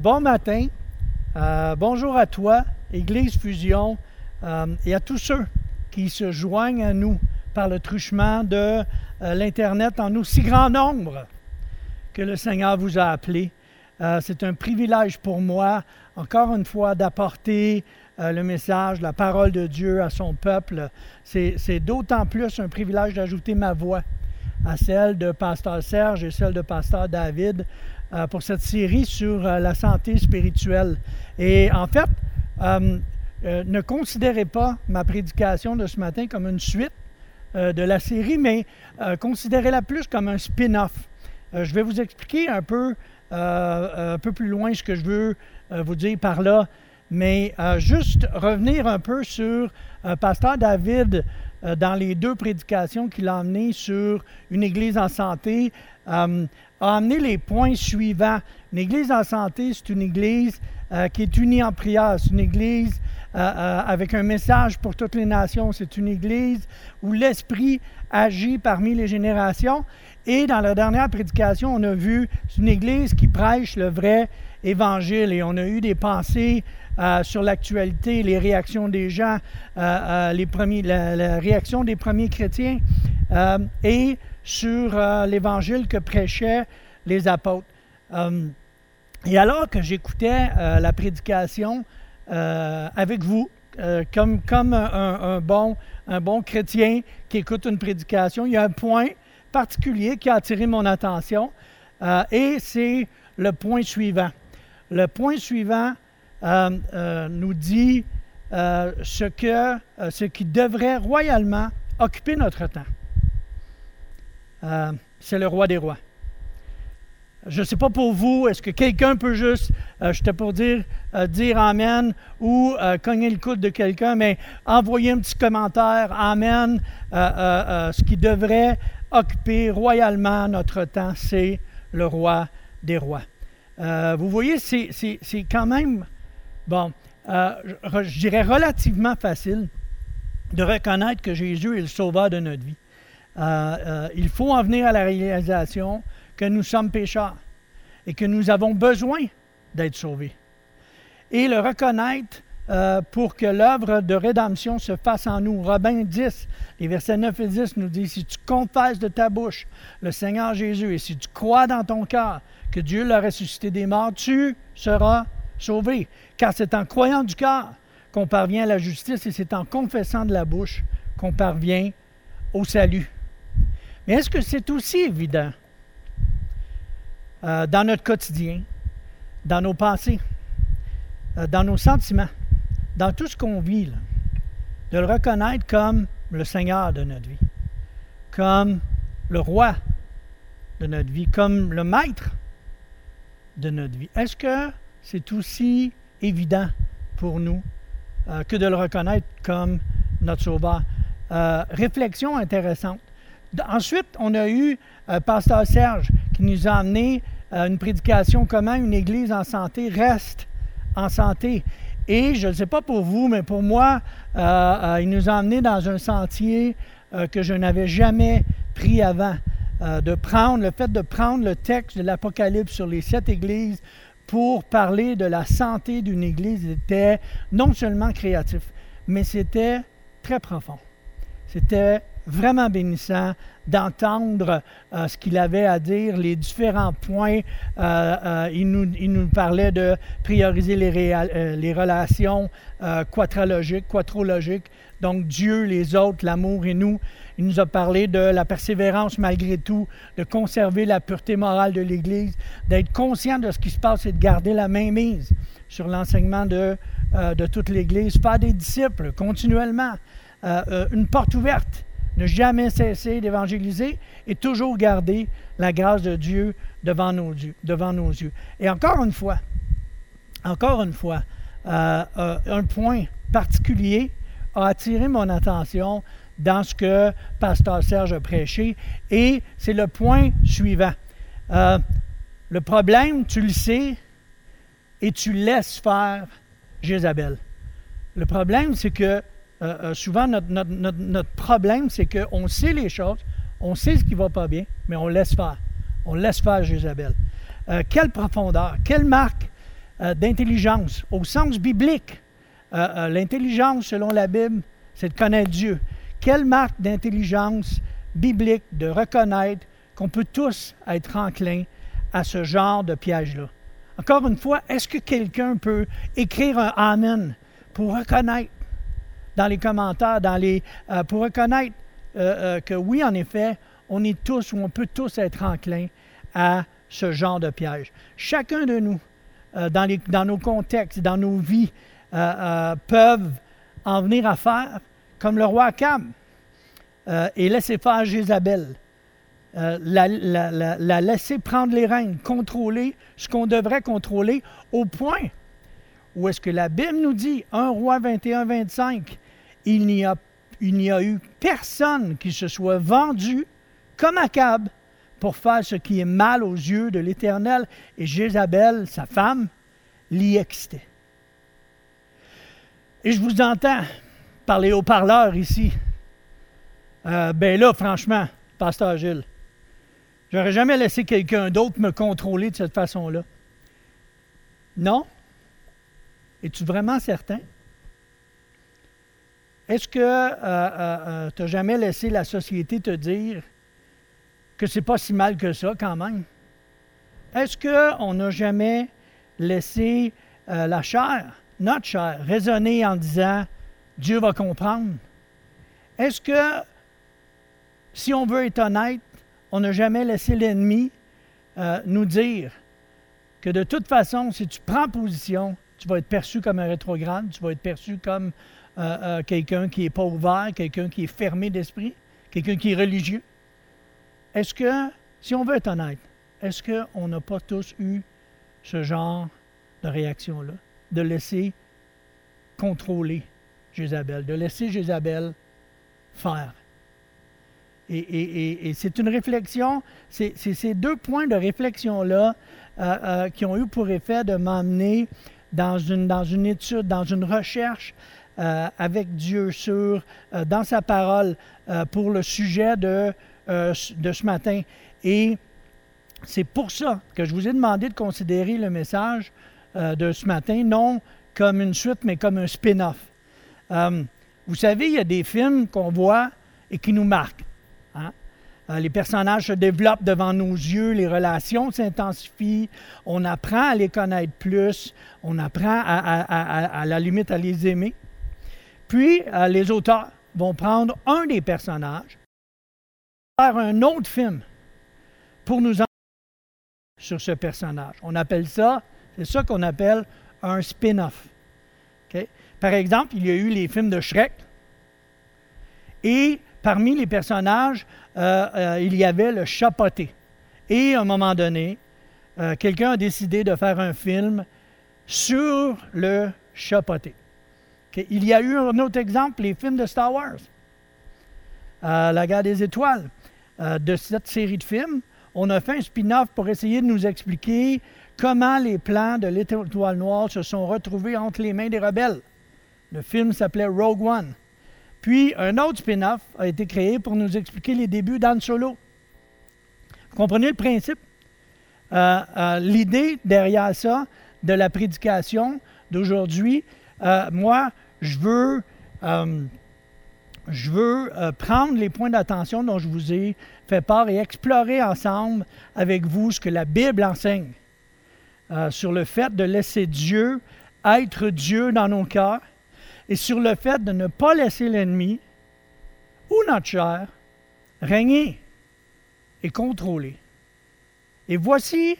bon matin. Euh, bonjour à toi, Église Fusion, euh, et à tous ceux qui se joignent à nous par le truchement de euh, l'Internet en aussi grand nombre que le Seigneur vous a appelé. C'est un privilège pour moi, encore une fois, d'apporter le message, la parole de Dieu à son peuple. C'est d'autant plus un privilège d'ajouter ma voix à celle de Pasteur Serge et celle de Pasteur David euh, pour cette série sur euh, la santé spirituelle. Et en fait, euh, ne considérez pas ma prédication de ce matin comme une suite de la série, mais considérez-la plus comme un spin-off. je vais vous expliquer un peu, un peu plus loin ce que je veux vous dire par là, mais juste revenir un peu sur Pasteur David dans les deux prédications qu'il a emmenées sur une Église en santé a amené les points suivants. Une église en santé, c'est une église euh, qui est unie en prière. C'est une église euh, euh, avec un message pour toutes les nations. C'est une église où l'Esprit agit parmi les générations. Et dans la dernière prédication, on a vu, c'est une église qui prêche le vrai évangile. Et on a eu des pensées sur l'actualité, les réactions des gens, les premiers, la, la, réaction des premiers chrétiens. et sur euh, l'évangile que prêchaient les apôtres. Euh, et alors que j'écoutais euh, la prédication avec vous, comme, comme un, bon, un bon chrétien qui écoute une prédication, il y a un point particulier qui a attiré mon attention et c'est le point suivant. Le point suivant nous dit ce, que, ce qui devrait royalement occuper notre temps. Euh, c'est le roi des rois. Je ne sais pas pour vous, est-ce que quelqu'un peut juste, euh, je t'ai pour dire, euh, dire Amen ou cogner le coude de quelqu'un, mais envoyer un petit commentaire, Amen. ce qui devrait occuper royalement notre temps, c'est le roi des rois. vous voyez, c'est quand même, bon, je dirais relativement facile de reconnaître que Jésus est le sauveur de notre vie. Euh, euh, il faut en venir à la réalisation que nous sommes pécheurs et que nous avons besoin d'être sauvés. Et le reconnaître euh, pour que l'œuvre de rédemption se fasse en nous. Robin 10, les versets 9 et 10 nous dit, si tu confesses de ta bouche le Seigneur Jésus et si tu crois dans ton cœur que Dieu l'a ressuscité des morts, tu seras sauvé. Car c'est en croyant du cœur qu'on parvient à la justice et c'est en confessant de la bouche qu'on parvient au salut. Est-ce que c'est aussi évident euh, dans notre quotidien, dans nos pensées, euh, dans nos sentiments, dans tout ce qu'on vit, de le reconnaître comme le Seigneur de notre vie, comme le roi de notre vie, comme le maître de notre vie? Est-ce que c'est aussi évident pour nous euh, que de le reconnaître comme notre sauveur? réflexion intéressante. Ensuite, on a eu euh, Pasteur Serge qui nous a amené euh, une prédication comment une Église en santé reste en santé. Et je ne sais pas pour vous, mais pour moi, euh, il nous a amené dans un sentier que je n'avais jamais pris avant. de prendre, le fait de prendre le texte de l'Apocalypse sur les sept églises pour parler de la santé d'une église était non seulement créatif, mais c'était très profond. C'était vraiment bénissant d'entendre euh, ce qu'il avait à dire, les différents points. Euh, euh, il, nous, il, nous, parlait de prioriser les, relations quatrologiques, quatrologiques, donc Dieu, les autres, l'amour et nous. Il nous a parlé de la persévérance malgré tout, de conserver la pureté morale de l'Église, d'être conscient de ce qui se passe et de garder la main mise sur l'enseignement de, de toute l'Église, faire des disciples continuellement, une porte ouverte ne jamais cesser d'évangéliser et toujours garder la grâce de Dieu devant nos, yeux. Et encore une fois, encore une fois, euh, euh, un point particulier a attiré mon attention dans ce que Pasteur Serge a prêché, et c'est le point suivant. Euh, le problème, tu le sais, et tu laisses faire Jézabel. Le problème, c'est que euh, euh, souvent, notre, problème, c'est qu'on sait les choses, on sait ce qui ne va pas bien, mais on laisse faire. On laisse faire Jézabel. Euh, quelle profondeur, quelle marque d'intelligence au sens biblique. L'intelligence, selon la Bible, c'est de connaître Dieu. Quelle marque d'intelligence biblique de reconnaître qu'on peut tous être enclins à ce genre de piège-là? Encore une fois, est-ce que quelqu'un peut écrire un Amen pour reconnaître dans les commentaires, euh, pour reconnaître euh, euh, que oui, en effet, on est tous ou on peut tous être enclins à ce genre de piège. Chacun de nous, dans, nos contextes, dans nos vies, peuvent en venir à faire comme le roi Cam et laisser faire Jézabel. la, la, laisser prendre les rênes, contrôler ce qu'on devrait contrôler, au point où est-ce que la Bible nous dit, 1 roi 21, 25, il n'y a, eu personne qui se soit vendu comme Akab pour faire ce qui est mal aux yeux de l'Éternel. Et Jézabel, sa femme, l'y excitait. Et je vous entends parler au parleur ici. Euh, ben là, franchement, Pasteur Gilles, j'aurais jamais laissé quelqu'un d'autre me contrôler de cette façon-là. Non? Es-tu vraiment certain? Est-ce que euh, euh, euh, tu n'as jamais laissé la société te dire que c'est pas si mal que ça quand même? Est-ce qu'on n'a jamais laissé la chair, notre chair, raisonner en disant Dieu va comprendre? Est-ce que, si on veut être honnête, on n'a jamais laissé l'ennemi nous dire que de toute façon, si tu prends position, tu vas être perçu comme un rétrograde, tu vas être perçu comme euh, euh, quelqu'un qui n'est pas ouvert, quelqu'un qui est fermé d'esprit, quelqu'un qui est religieux? Est-ce que, si on veut être honnête, est-ce qu'on n'a pas tous eu ce genre de réaction-là? De laisser contrôler Jézabel, de laisser Jézabel faire. Et, c'est une réflexion, c'est ces deux points de réflexion-là euh, qui ont eu pour effet de m'emmener dans une, dans une étude, dans une recherche euh, avec Dieu sur, euh, dans sa parole euh, pour le sujet de, de ce matin. Et c'est pour ça que je vous ai demandé de considérer le message de ce matin, non comme une suite, mais comme un spin-off. vous savez, il y a des films qu'on voit et qui nous marquent. Hein. Les personnages se développent devant nos yeux, les relations s'intensifient, on apprend à les connaître plus, on apprend à, à, la limite à les aimer. Puis, euh, les auteurs vont prendre un des personnages, faire un autre film pour nous en sur ce personnage. On appelle ça, c'est ça qu'on appelle un spin-off. Par exemple, il y a eu les films de Shrek. Et parmi les personnages, euh, euh, il y avait le chapoté. Et à un moment donné, quelqu'un a décidé de faire un film sur le chapoté. Il y a eu un autre exemple, les films de Star Wars. Euh, la guerre des étoiles. Euh, de cette série de films, on a fait un spin-off pour essayer de nous expliquer comment les plans de l'étoile noire se sont retrouvés entre les mains des rebelles. Le film s'appelait Rogue One. Puis un autre spin-off a été créé pour nous expliquer les débuts d'Anne Solo. Vous comprenez le principe? Euh, l'idée derrière ça, de la prédication d'aujourd'hui, euh, moi, je veux, euh, euh, prendre les points d'attention dont je vous ai fait part et explorer ensemble avec vous ce que la Bible enseigne sur le fait de laisser Dieu être Dieu dans nos cœurs et sur le fait de ne pas laisser l'ennemi ou notre chair régner et contrôler. Et voici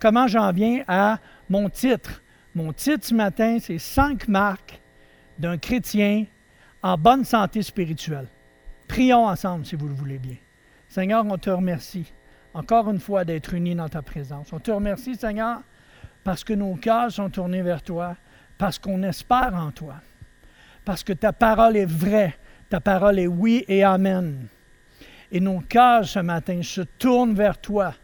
comment j'en viens à mon titre mon titre ce matin, c'est Cinq marques d'un chrétien en bonne santé spirituelle. Prions ensemble si vous le voulez bien. Seigneur, on te remercie encore une fois d'être unis dans ta présence. On te remercie, Seigneur, parce que nos cœurs sont tournés vers toi, parce qu'on espère en toi, parce que ta parole est vraie, ta parole est oui et amen. Et nos cœurs ce matin se tournent vers toi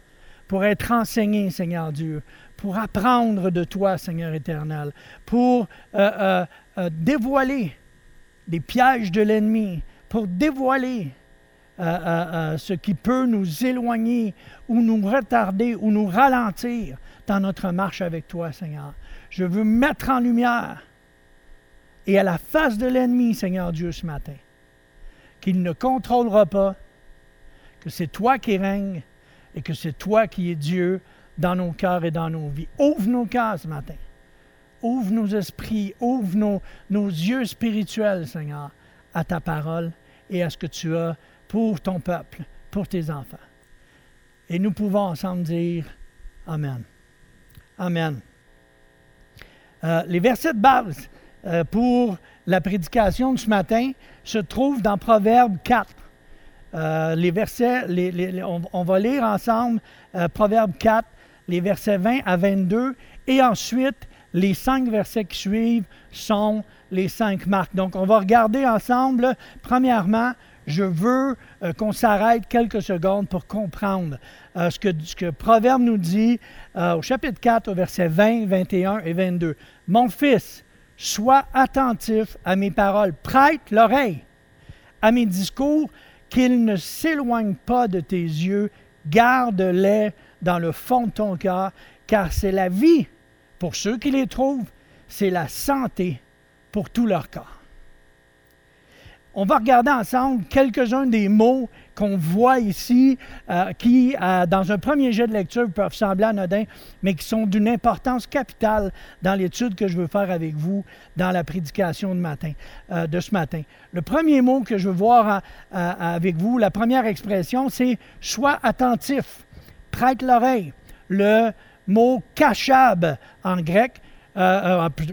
pour être enseignés, Seigneur Dieu, pour apprendre de toi, Seigneur éternel, pour euh, euh, euh, dévoiler des pièges de l'ennemi, pour dévoiler ce qui peut nous éloigner ou nous retarder ou nous ralentir dans notre marche avec toi, Seigneur. Je veux mettre en lumière et à la face de l'ennemi, Seigneur Dieu, ce matin, qu'il ne contrôlera pas, que c'est toi qui règnes et que c'est toi qui es Dieu dans nos cœurs et dans nos vies. Ouvre nos cœurs ce matin. Ouvre nos esprits, ouvre nos, nos yeux spirituels, Seigneur, à ta parole et à ce que tu as pour ton peuple, pour tes enfants. Et nous pouvons ensemble dire Amen. Amen. Euh, les versets de base euh, pour la prédication de ce matin se trouvent dans Proverbe 4. Euh, les versets, on, va lire ensemble Proverbe 4, les versets 20 à 22, et ensuite les cinq versets qui suivent sont les cinq marques. Donc, on va regarder ensemble, premièrement, je veux euh, qu'on s'arrête quelques secondes pour comprendre euh, ce, que, ce, Proverbe nous dit euh, au chapitre 4, au verset 20, 21 et 22. Mon fils, sois attentif à mes paroles, prête l'oreille à mes discours, qu'ils ne s'éloignent pas de tes yeux, garde-les dans le fond de ton cœur, car c'est la vie pour ceux qui les trouvent, c'est la santé pour tout leur corps. On va regarder ensemble quelques-uns des mots qu'on voit ici, euh, qui, euh, dans un premier jet de lecture, peuvent sembler anodins, mais qui sont d'une importance capitale dans l'étude que je veux faire avec vous dans la prédication de, euh, de ce matin. Le premier mot que je veux voir avec vous, la première expression, c'est sois attentif, prête l'oreille. Le mot kachab en grec,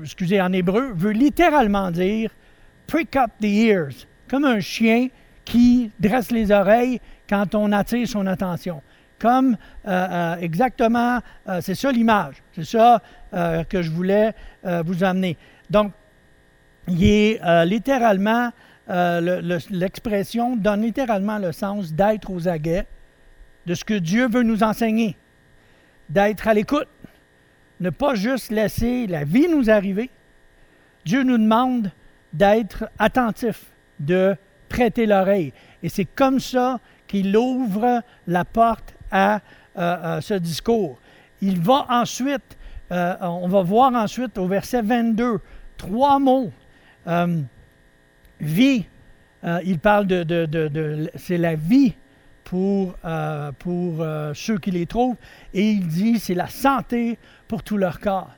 excusez, en hébreu, veut littéralement dire prick up the ears comme un chien qui dresse les oreilles quand on attire son attention. Comme euh, euh, exactement, euh, c'est ça l'image, c'est ça que je voulais vous amener. Donc, il est littéralement, l'expression donne littéralement le sens d'être aux aguets de ce que Dieu veut nous enseigner, d'être à l'écoute, ne pas juste laisser la vie nous arriver. Dieu nous demande d'être attentif de prêter l'oreille. Et c'est comme ça qu'il ouvre la porte à, euh, ce discours. Il va ensuite, euh, on va voir ensuite au verset 22, trois mots. Euh, vie, il parle de, c'est la vie pour, pour ceux qui les trouvent, et il dit c'est la santé pour tout leur corps.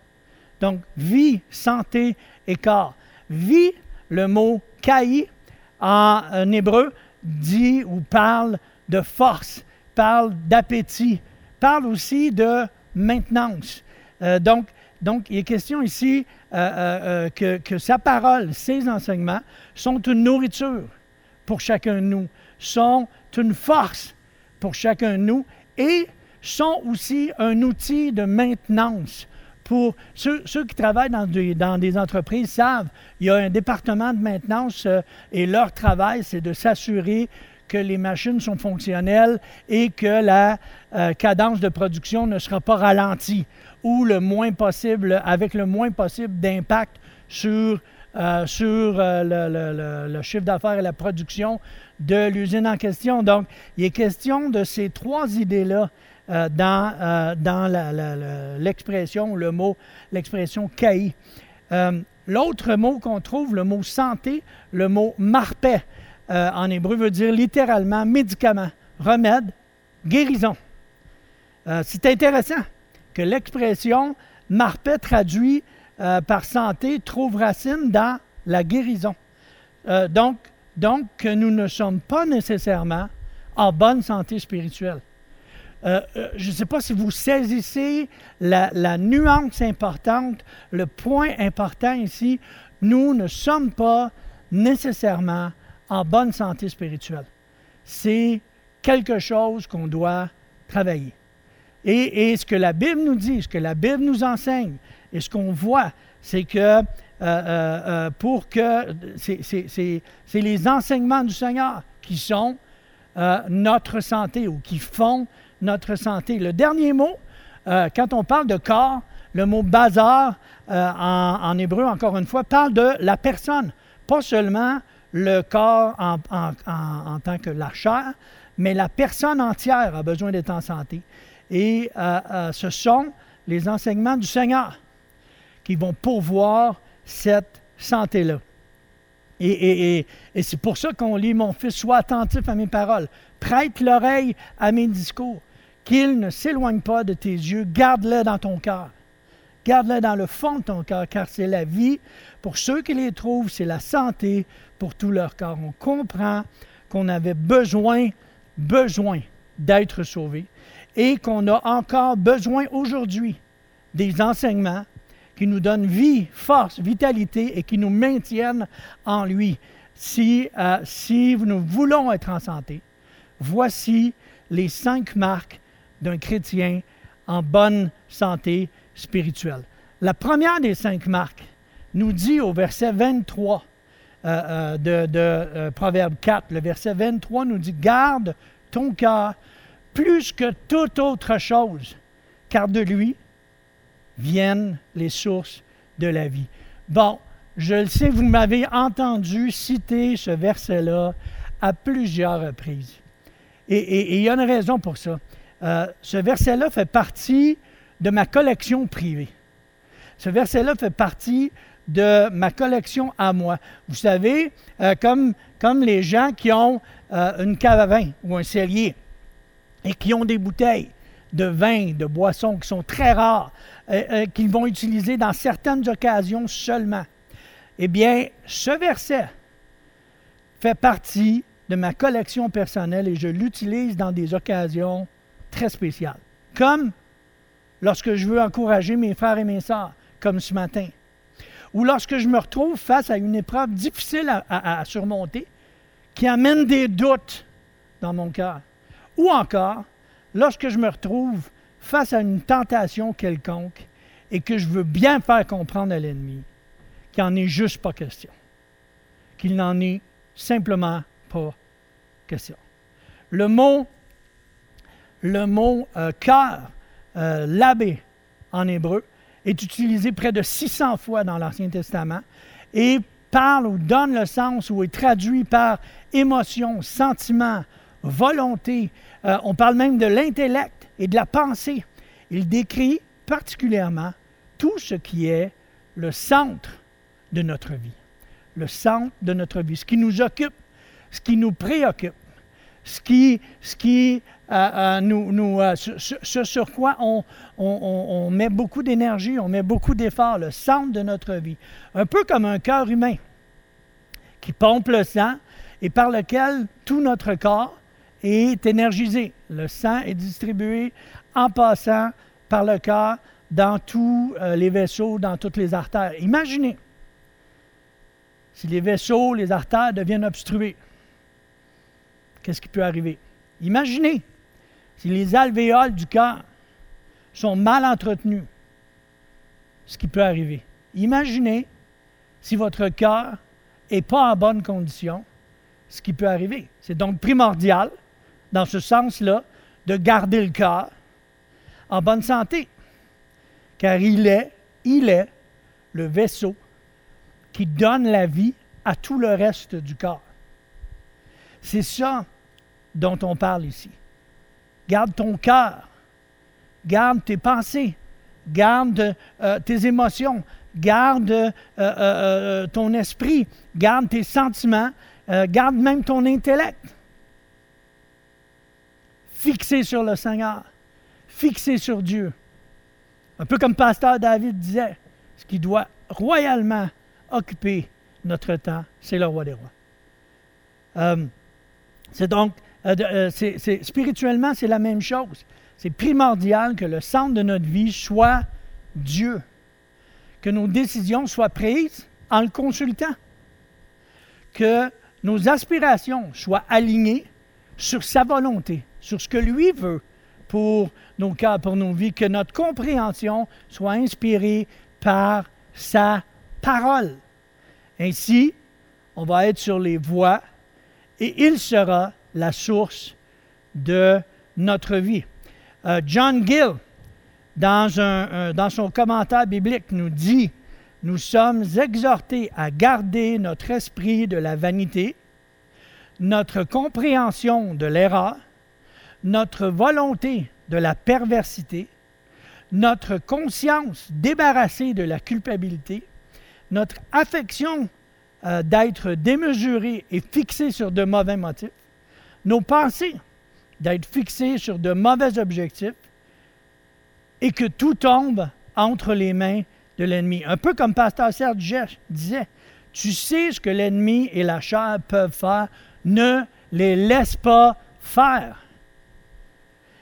Donc, vie, santé et corps. Vie, le mot kai, en hébreu dit ou parle de force, parle d'appétit, parle aussi de maintenance. Euh, donc, donc, il est question ici euh, euh, que, que, sa parole, ses enseignements sont une nourriture pour chacun de nous, sont une force pour chacun de nous et sont aussi un outil de maintenance pour ceux, qui travaillent dans des, entreprises savent, il y a un département de maintenance euh, et leur travail, c'est de s'assurer que les machines sont fonctionnelles et que la euh, cadence de production ne sera pas ralentie ou le moins possible, avec le moins possible d'impact sur, euh, sur le, le, chiffre d'affaires et la production de l'usine en question. Donc, il est question de ces trois idées-là euh, dans, euh, dans l'expression, le mot, l'expression. Euh, l'autre mot qu'on trouve, le mot santé, le mot marpé, en hébreu veut dire littéralement médicament, remède, guérison. c'est intéressant que l'expression marpé traduit par santé trouve racine dans la guérison. donc, donc, nous ne sommes pas nécessairement en bonne santé spirituelle. Euh, euh, je ne sais pas si vous saisissez la, nuance importante, le point important ici. Nous ne sommes pas nécessairement en bonne santé spirituelle. C'est quelque chose qu'on doit travailler. Et, ce que la Bible nous dit, ce que la Bible nous enseigne, et ce qu'on voit, c'est que euh, pour que c'est les enseignements du Seigneur qui sont notre santé ou qui font notre santé. Le dernier mot, euh, quand on parle de corps, le mot bazar euh, en, hébreu, encore une fois, parle de la personne, pas seulement le corps en, tant que la chair, mais la personne entière a besoin d'être en santé. Et euh, euh, ce sont les enseignements du Seigneur qui vont pourvoir cette santé-là. Et, et c'est pour ça qu'on lit Mon fils, sois attentif à mes paroles, prête l'oreille à mes discours, qu'il ne s'éloigne pas de tes yeux, garde-le dans ton cœur. Garde-le dans le fond de ton cœur, car c'est la vie. Pour ceux qui les trouvent, c'est la santé pour tout leur corps. On comprend qu'on avait besoin, besoin d'être sauvé et qu'on a encore besoin aujourd'hui des enseignements qui nous donnent vie, force, vitalité et qui nous maintiennent en lui. Si, euh, si nous voulons être en santé, voici les cinq marques d'un chrétien en bonne santé spirituelle. La première des cinq marques nous dit au verset 23 euh, euh, de, de Proverbe 4, le verset 23 nous dit, garde ton cœur plus que toute autre chose, car de lui viennent les sources de la vie. Bon, je le sais, vous m'avez entendu citer ce verset-là à plusieurs reprises. Et il y a une raison pour ça. ce verset-là fait partie de ma collection privée. Ce verset-là fait partie de ma collection à moi. Vous savez, euh, comme, comme les gens qui ont euh, une cave à vin ou un cellier et qui ont des bouteilles de vin, de boissons qui sont très rares, euh, qu'ils vont utiliser dans certaines occasions seulement. Eh bien, ce verset fait partie de ma collection personnelle et je l'utilise dans des occasions très spéciales. Comme lorsque je veux encourager mes frères et mes sœurs, comme ce matin. Ou lorsque je me retrouve face à une épreuve difficile à, surmonter, qui amène des doutes dans mon cœur. Ou encore, lorsque je me retrouve face à une tentation quelconque et que je veux bien faire comprendre à l'ennemi qu'il n'en est juste pas question, qu'il n'en est simplement pas question. Le mot, le mot euh, cœur euh, l'abbé en hébreu est utilisé près de 600 fois dans l'Ancien Testament et parle ou donne le sens ou est traduit par émotion, sentiment, volonté. Euh, on parle même de l'intellect et de la pensée. Il décrit particulièrement tout ce qui est le centre de notre vie. Le centre de notre vie, ce qui nous occupe, ce qui nous préoccupe, ce qui, ce qui euh, euh, nous, ce, sur quoi on, on, met beaucoup d'énergie, on met beaucoup d'efforts, le centre de notre vie. Un peu comme un cœur humain qui pompe le sang et par lequel tout notre corps est énergisé. Le sang est distribué en passant par le cœur dans tous les vaisseaux, dans toutes les artères. Imaginez si les vaisseaux, les artères deviennent obstrués qu'est-ce qui peut arriver? Imaginez si les alvéoles du cœur sont mal entretenus, ce qui peut arriver. Imaginez si votre cœur n'est pas en bonne condition, ce qui peut arriver. C'est donc primordial, dans ce sens-là, de garder le cœur en bonne santé, car il est, il est le vaisseau qui donne la vie à tout le reste du corps. C'est ça dont on parle ici. Garde ton cœur, garde tes pensées, garde euh, tes émotions, garde euh, euh, ton esprit, garde tes sentiments, garde même ton intellect. Fixé sur le Seigneur, fixé sur Dieu. Un peu comme Pasteur David disait, ce qui doit royalement occuper notre temps, c'est le roi des rois. c'est donc euh, euh, spirituellement, c'est la même chose. C'est primordial que le centre de notre vie soit Dieu, que nos décisions soient prises en le consultant, que nos aspirations soient alignées sur sa volonté, sur ce que lui veut pour nos cœurs, pour nos vies, que notre compréhension soit inspirée par sa parole. Ainsi, on va être sur les voies et il sera la source de notre vie. Euh, John Gill, dans, un, dans son commentaire biblique, nous dit, nous sommes exhortés à garder notre esprit de la vanité, notre compréhension de l'erreur, notre volonté de la perversité, notre conscience débarrassée de la culpabilité, notre affection euh, d'être démesurée et fixée sur de mauvais motifs, nos pensées d'être fixées sur de mauvais objectifs, et que tout tombe entre les mains de l'ennemi. Un peu comme Pasteur Serge disait, tu sais ce que l'ennemi et la chair peuvent faire, ne les laisse pas faire.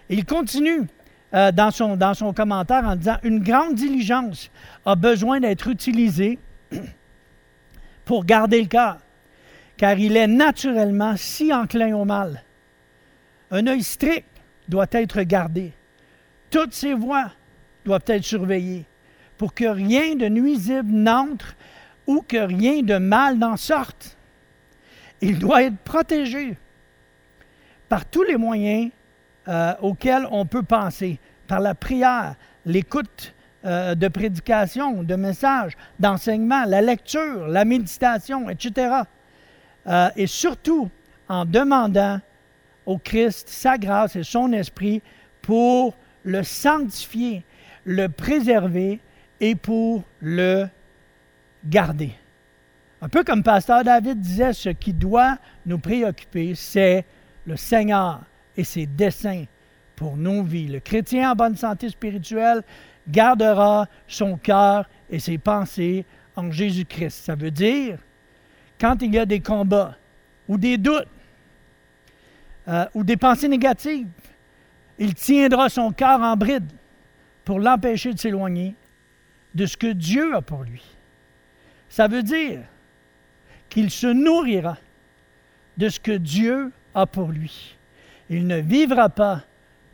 Il continue euh, dans, son, dans son commentaire en disant, une grande diligence a besoin d'être utilisée pour garder le cœur, car il est naturellement si enclin au mal. Un œil strict doit être gardé. Toutes ses voies doivent être surveillées pour que rien de nuisible n'entre ou que rien de mal n'en sorte. Il doit être protégé par tous les moyens euh, auxquels on peut penser, par la prière, l'écoute euh, de prédication, de messages, d'enseignement, la lecture, la méditation, etc. Euh, et surtout en demandant au Christ sa grâce et son esprit pour le sanctifier, le préserver et pour le garder. Un peu comme Pasteur David disait, ce qui doit nous préoccuper, c'est le Seigneur et ses desseins pour nos vies. Le chrétien en bonne santé spirituelle gardera son cœur et ses pensées en Jésus-Christ. Ça veut dire, quand il y a des combats ou des doutes euh, ou des pensées négatives, il tiendra son cœur en bride pour l'empêcher de s'éloigner de ce que Dieu a pour lui. Ça veut dire qu'il se nourrira de ce que Dieu a pour lui. Il ne vivra pas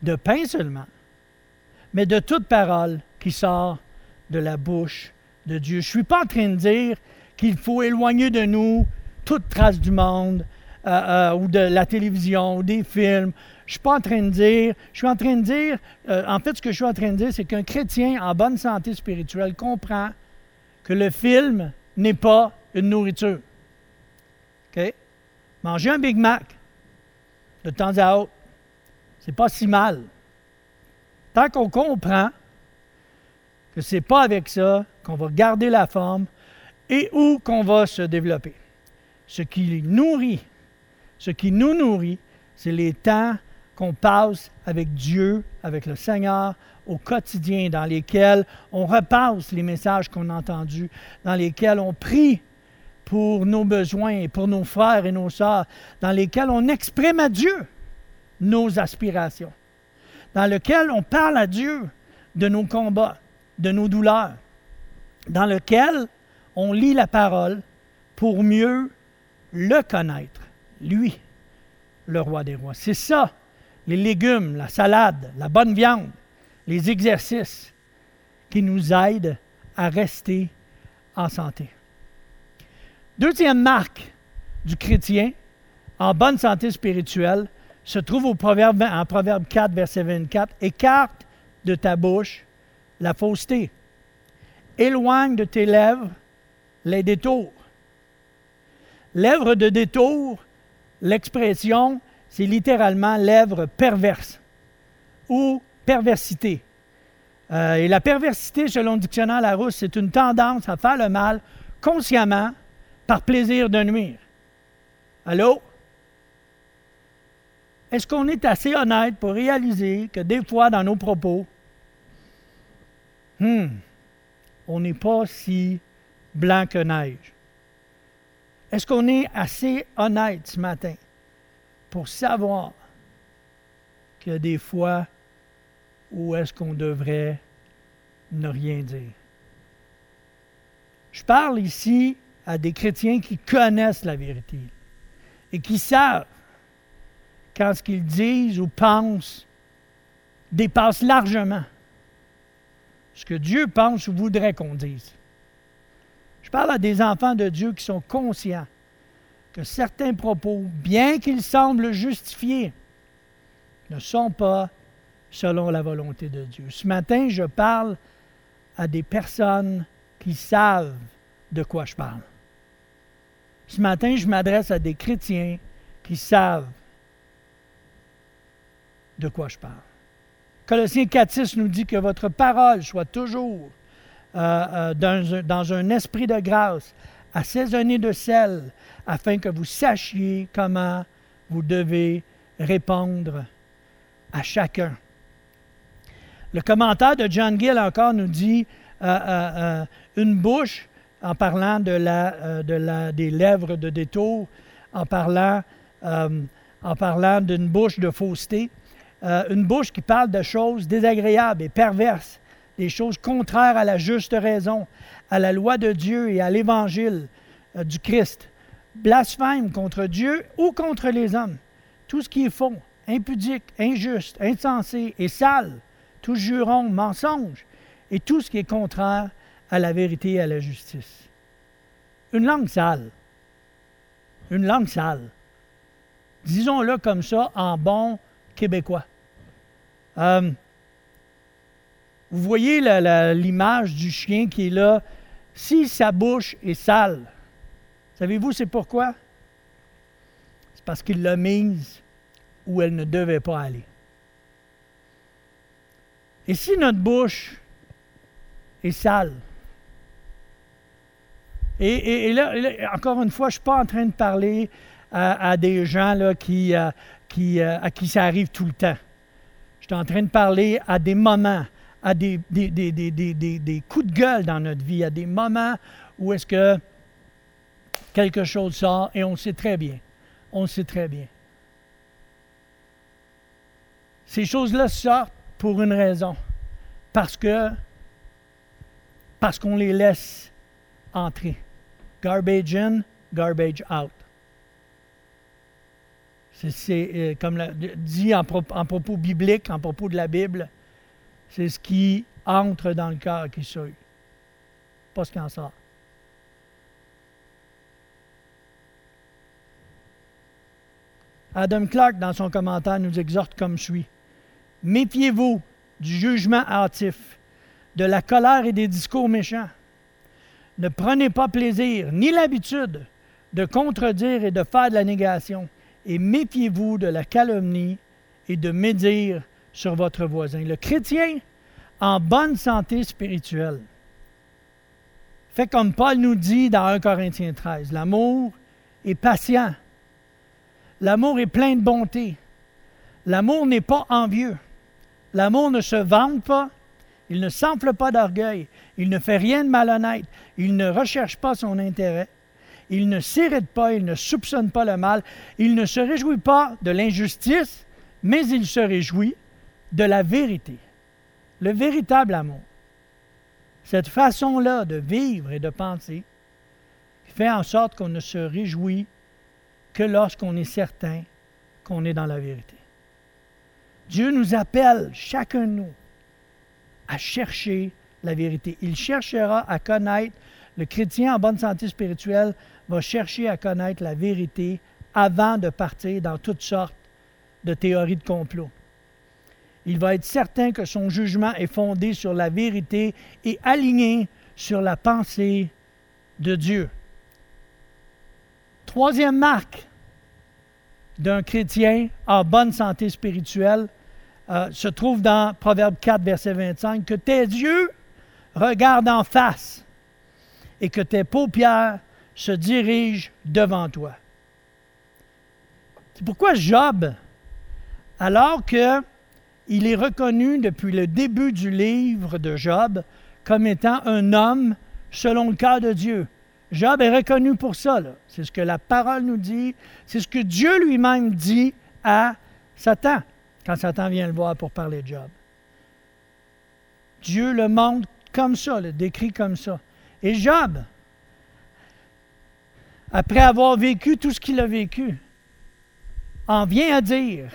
de pain seulement, mais de toute parole qui sort de la bouche de Dieu. Je ne suis pas en train de dire qu'il faut éloigner de nous toute trace du monde euh, euh, ou de la télévision ou des films je ne suis pas en train de dire, je suis en train de dire, euh, en fait, ce que je suis en train de dire, c'est qu'un chrétien en bonne santé spirituelle comprend que le film n'est pas une nourriture. OK? Manger un Big Mac de temps à autre, c'est pas si mal. Tant qu'on comprend que ce n'est pas avec ça qu'on va garder la forme et où qu'on va se développer. Ce qui nourrit, ce qui nous nourrit, c'est les temps qu'on passe avec Dieu, avec le Seigneur au quotidien, dans lesquels on repasse les messages qu'on a entendus, dans lesquels on prie pour nos besoins, pour nos frères et nos sœurs, dans lesquels on exprime à Dieu nos aspirations, dans lesquels on parle à Dieu de nos combats, de nos douleurs, dans lesquels on lit la parole pour mieux le connaître, lui, le roi des rois. C'est ça les légumes, la salade, la bonne viande, les exercices qui nous aident à rester en santé. Deuxième marque du chrétien en bonne santé spirituelle se trouve au proverbe, Proverbe 4, verset 24. Écarte de ta bouche la fausseté. Éloigne de tes lèvres les détours. Lèvres de détour, l'expression c'est littéralement lèvres perverse ou perversité. Euh, et la perversité, selon le dictionnaire Larousse, c'est une tendance à faire le mal consciemment par plaisir de nuire. Allô? Est-ce qu'on est assez honnête pour réaliser que des fois, dans nos propos, hmm, on n'est pas si blanc que neige? Est-ce qu'on est assez honnête ce matin pour savoir a des fois où est-ce qu'on devrait ne rien dire? Je parle ici à des chrétiens qui connaissent la vérité et qui savent quand ce qu'ils disent ou pensent dépasse largement ce que Dieu pense ou voudrait qu'on dise. Je parle à des enfants de Dieu qui sont conscients que certains propos, bien qu'ils semblent justifiés, ne sont pas selon la volonté de Dieu. Ce matin, je parle à des personnes qui savent de quoi je parle. Ce matin, je m'adresse à des chrétiens qui savent de quoi je parle. Colossiens 4.6 nous dit que votre parole soit toujours euh, euh, dans, un, esprit de grâce, assaisonné de sel, afin que vous sachiez comment vous devez répondre à chacun. Le commentaire de John Gill encore nous dit euh, une bouche, en parlant la, de la, des lèvres de détour, en parlant, en parlant d'une bouche de fausseté. Euh, une bouche qui parle de choses désagréables et perverses, des choses contraires à la juste raison, à la loi de Dieu et à l'évangile euh, du Christ, blasphème contre Dieu ou contre les hommes, tout ce qui est faux, impudique, injuste, insensé et sale, tout juron, mensonge, et tout ce qui est contraire à la vérité et à la justice. Une langue sale. Une langue sale. Disons-le comme ça en bon québécois. Euh, vous voyez l'image du chien qui est là. Si sa bouche est sale, savez-vous c'est pourquoi? C'est parce qu'il l'a mise où elle ne devait pas aller. Et si notre bouche est sale, et, là, encore une fois, je ne suis pas en train de parler à, des gens là, qui, euh, qui, euh, à qui ça arrive tout le temps. Je suis en train de parler à des moments, à des, des, des, des, coups de gueule dans notre vie, à des moments où est-ce que quelque chose sort et on sait très bien. On sait très bien. Ces choses-là sortent pour une raison. Parce que parce qu'on les laisse entrer. Garbage in, garbage out. C'est euh, comme dit en, propos biblique, en propos de la Bible, c'est ce qui entre dans le cœur qui sort, pas ce qui en sort. Adam Clark, dans son commentaire, nous exhorte comme suit. Méfiez-vous du jugement hâtif, de la colère et des discours méchants. Ne prenez pas plaisir ni l'habitude de contredire et de faire de la négation et méfiez-vous de la calomnie et de médire sur votre voisin. Le chrétien en bonne santé spirituelle. Fait comme Paul nous dit dans 1 Corinthiens 13, l'amour est patient, l'amour est plein de bonté, l'amour n'est pas envieux, l'amour ne se vante pas, il ne s'enfle pas d'orgueil, il ne fait rien de malhonnête, il ne recherche pas son intérêt, il ne s'irrite pas, il ne soupçonne pas le mal, il ne se réjouit pas de l'injustice, mais il se réjouit de la vérité, le véritable amour. Cette façon-là de vivre et de penser fait en sorte qu'on ne se réjouit que lorsqu'on est certain qu'on est dans la vérité. Dieu nous appelle, chacun de nous, à chercher la vérité. Il cherchera à connaître le chrétien en bonne santé spirituelle va chercher à connaître la vérité avant de partir dans toutes sortes de théories de complot. Il va être certain que son jugement est fondé sur la vérité et aligné sur la pensée de Dieu. Troisième marque d'un chrétien en bonne santé spirituelle euh, se trouve dans Proverbe 4, verset 25, que tes yeux regardent en face et que tes paupières se dirige devant toi. C'est pourquoi Job, alors qu'il est reconnu depuis le début du livre de Job comme étant un homme selon le cœur de Dieu, Job est reconnu pour ça. C'est ce que la parole nous dit. C'est ce que Dieu lui-même dit à Satan quand Satan vient le voir pour parler de Job. Dieu le montre comme ça, le décrit comme ça. Et Job, après avoir vécu tout ce qu'il a vécu, en vient à dire,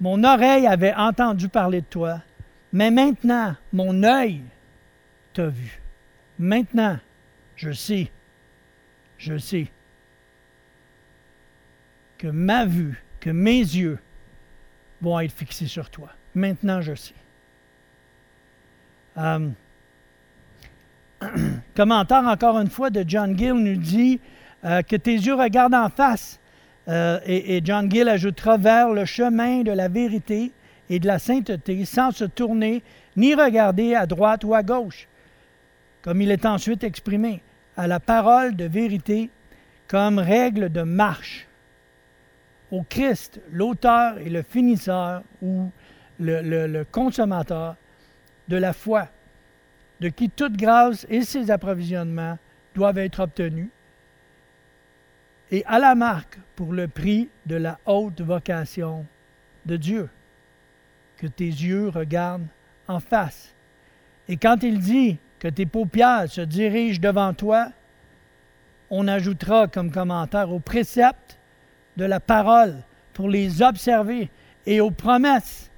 mon oreille avait entendu parler de toi, mais maintenant, mon œil t'a vu. Maintenant, je sais, je sais que ma vue, que mes yeux vont être fixés sur toi. Maintenant, je sais. Euh, commentaire encore une fois de John Gill nous dit euh, que tes yeux regardent en face. Euh, et, et, John Gill ajoutera vers le chemin de la vérité et de la sainteté sans se tourner ni regarder à droite ou à gauche, comme il est ensuite exprimé, à la parole de vérité comme règle de marche. Au Christ, l'auteur et le finisseur ou le, consommateur de la foi, de qui toute grâce et ses approvisionnements doivent être obtenus, et à la marque pour le prix de la haute vocation de Dieu. Que tes yeux regardent en face. Et quand il dit que tes paupières se dirigent devant toi, on ajoutera comme commentaire aux préceptes de la parole pour les observer et aux promesses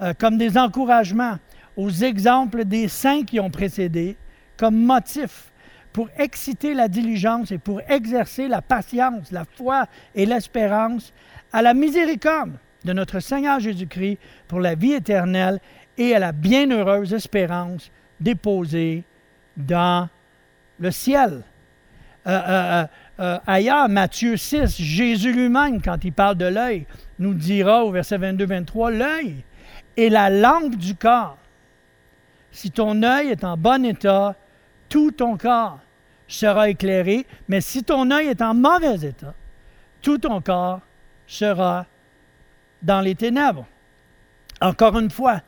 euh, comme des encouragements, aux exemples des saints qui ont précédé, comme motif pour exciter la diligence et pour exercer la patience, la foi et l'espérance à la miséricorde de notre Seigneur Jésus-Christ pour la vie éternelle et à la bienheureuse espérance déposée dans le ciel. Euh, euh, euh, ailleurs, Matthieu 6, Jésus lui-même, quand il parle de l'œil, nous dira au verset 22-23, l'œil est la lampe du corps. Si ton œil est en bon état, tout ton corps sera éclairé, mais si ton œil est en mauvais état, tout ton corps sera dans les ténèbres. Encore une fois,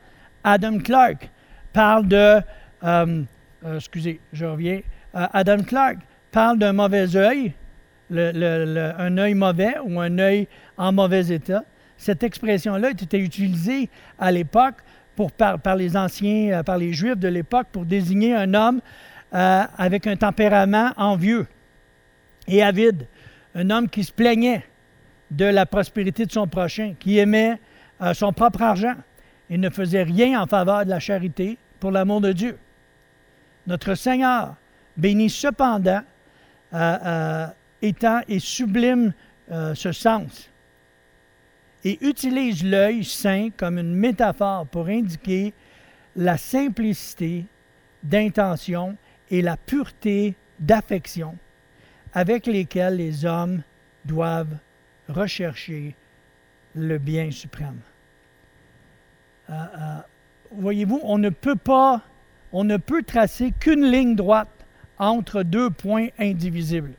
Adam Clark parle de... Euh, euh, excusez, je reviens. Adam Clark parle d'un mauvais œil, un œil mauvais ou un œil en mauvais état. Cette expression-là était utilisée à l'époque par, les anciens, par les Juifs de l'époque pour désigner un homme avec un tempérament envieux et avide, un homme qui se plaignait de la prospérité de son prochain, qui aimait son propre argent, il ne faisait rien en faveur de la charité pour l'amour de Dieu. Notre Seigneur bénit cependant euh, étant et sublime euh, ce sens et utilise l'œil saint comme une métaphore pour indiquer la simplicité d'intention et la pureté d'affection avec lesquelles les hommes doivent rechercher le bien suprême. Euh, euh, voyez-vous, on ne peut pas, on ne peut tracer qu'une ligne droite entre deux points indivisibles.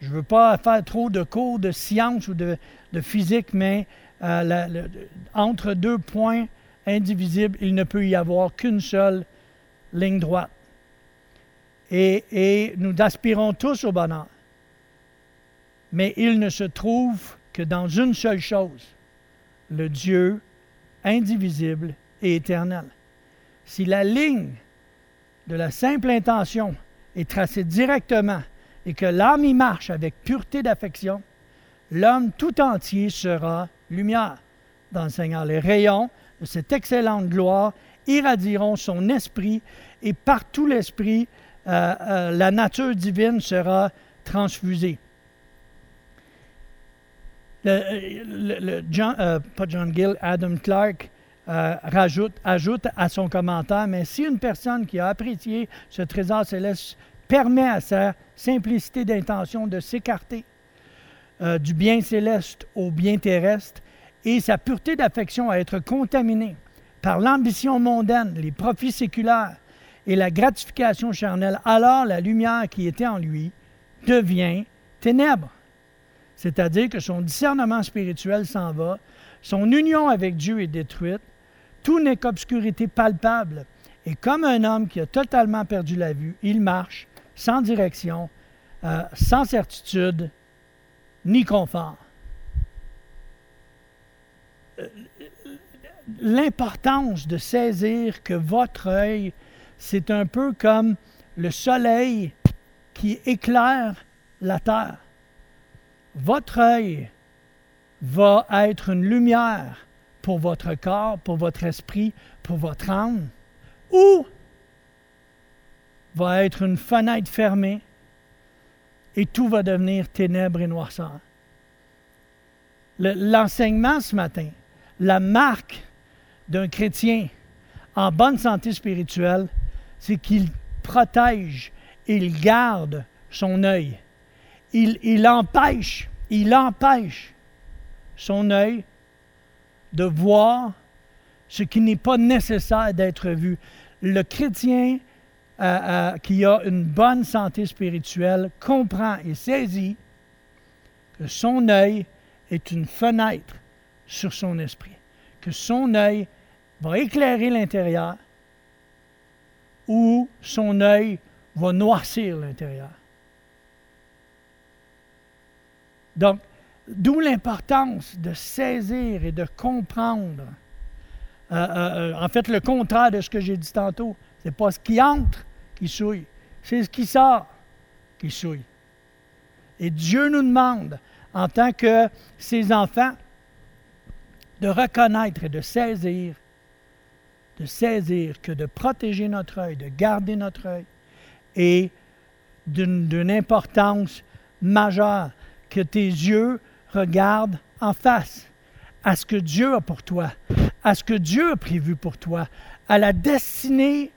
Je ne veux pas faire trop de cours de science ou de, physique, mais euh, entre deux points indivisibles, il ne peut y avoir qu'une seule ligne droite. Et, et, nous aspirons tous au bonheur. Mais il ne se trouve que dans une seule chose, le Dieu indivisible et éternel. Si la ligne de la simple intention est tracée directement et que l'âme y marche avec pureté d'affection, l'homme tout entier sera lumière dans le Seigneur. Les rayons de cette excellente gloire irradieront son esprit et par tout l'esprit, euh, euh, la nature divine sera transfusée John, euh, pas John Gill, Adam Clark rajoute, ajoute à son commentaire, mais si une personne qui a apprécié ce trésor céleste permet à sa simplicité d'intention de s'écarter euh, du bien céleste au bien terrestre et sa pureté d'affection à être contaminée par l'ambition mondaine, les profits séculaires et la gratification charnelle, alors la lumière qui était en lui devient ténèbres c'est-à-dire que son discernement spirituel s'en va, son union avec Dieu est détruite, tout n'est qu'obscurité palpable. Et comme un homme qui a totalement perdu la vue, il marche sans direction, euh, sans certitude, ni confort. Euh, l'importance de saisir que votre œil, c'est un peu comme le soleil qui éclaire la terre votre œil va être une lumière pour votre corps, pour votre esprit, pour votre âme, ou va être une fenêtre fermée et tout va devenir ténèbres et noirceur. L'enseignement ce matin, la marque d'un chrétien en bonne santé spirituelle, c'est qu'il protège, il garde son œil. Il, il empêche, il empêche son œil de voir ce qui n'est pas nécessaire d'être vu. Le chrétien euh, euh, qui a une bonne santé spirituelle comprend et saisit que son œil est une fenêtre sur son esprit, que son œil va éclairer l'intérieur ou son œil va noircir l'intérieur. Donc, d'où l'importance de saisir et de comprendre. Euh, en fait, le contraire de ce que j'ai dit tantôt, c'est pas ce qui entre souille, c'est ce qui sort qui souille. Et Dieu nous demande, en tant que ses enfants, de reconnaître et de saisir, de saisir que de protéger notre œil, de garder notre œil, et d'une importance majeure, que tes yeux regardent en face à ce que Dieu a pour toi, à ce que Dieu a prévu pour toi, à la destinée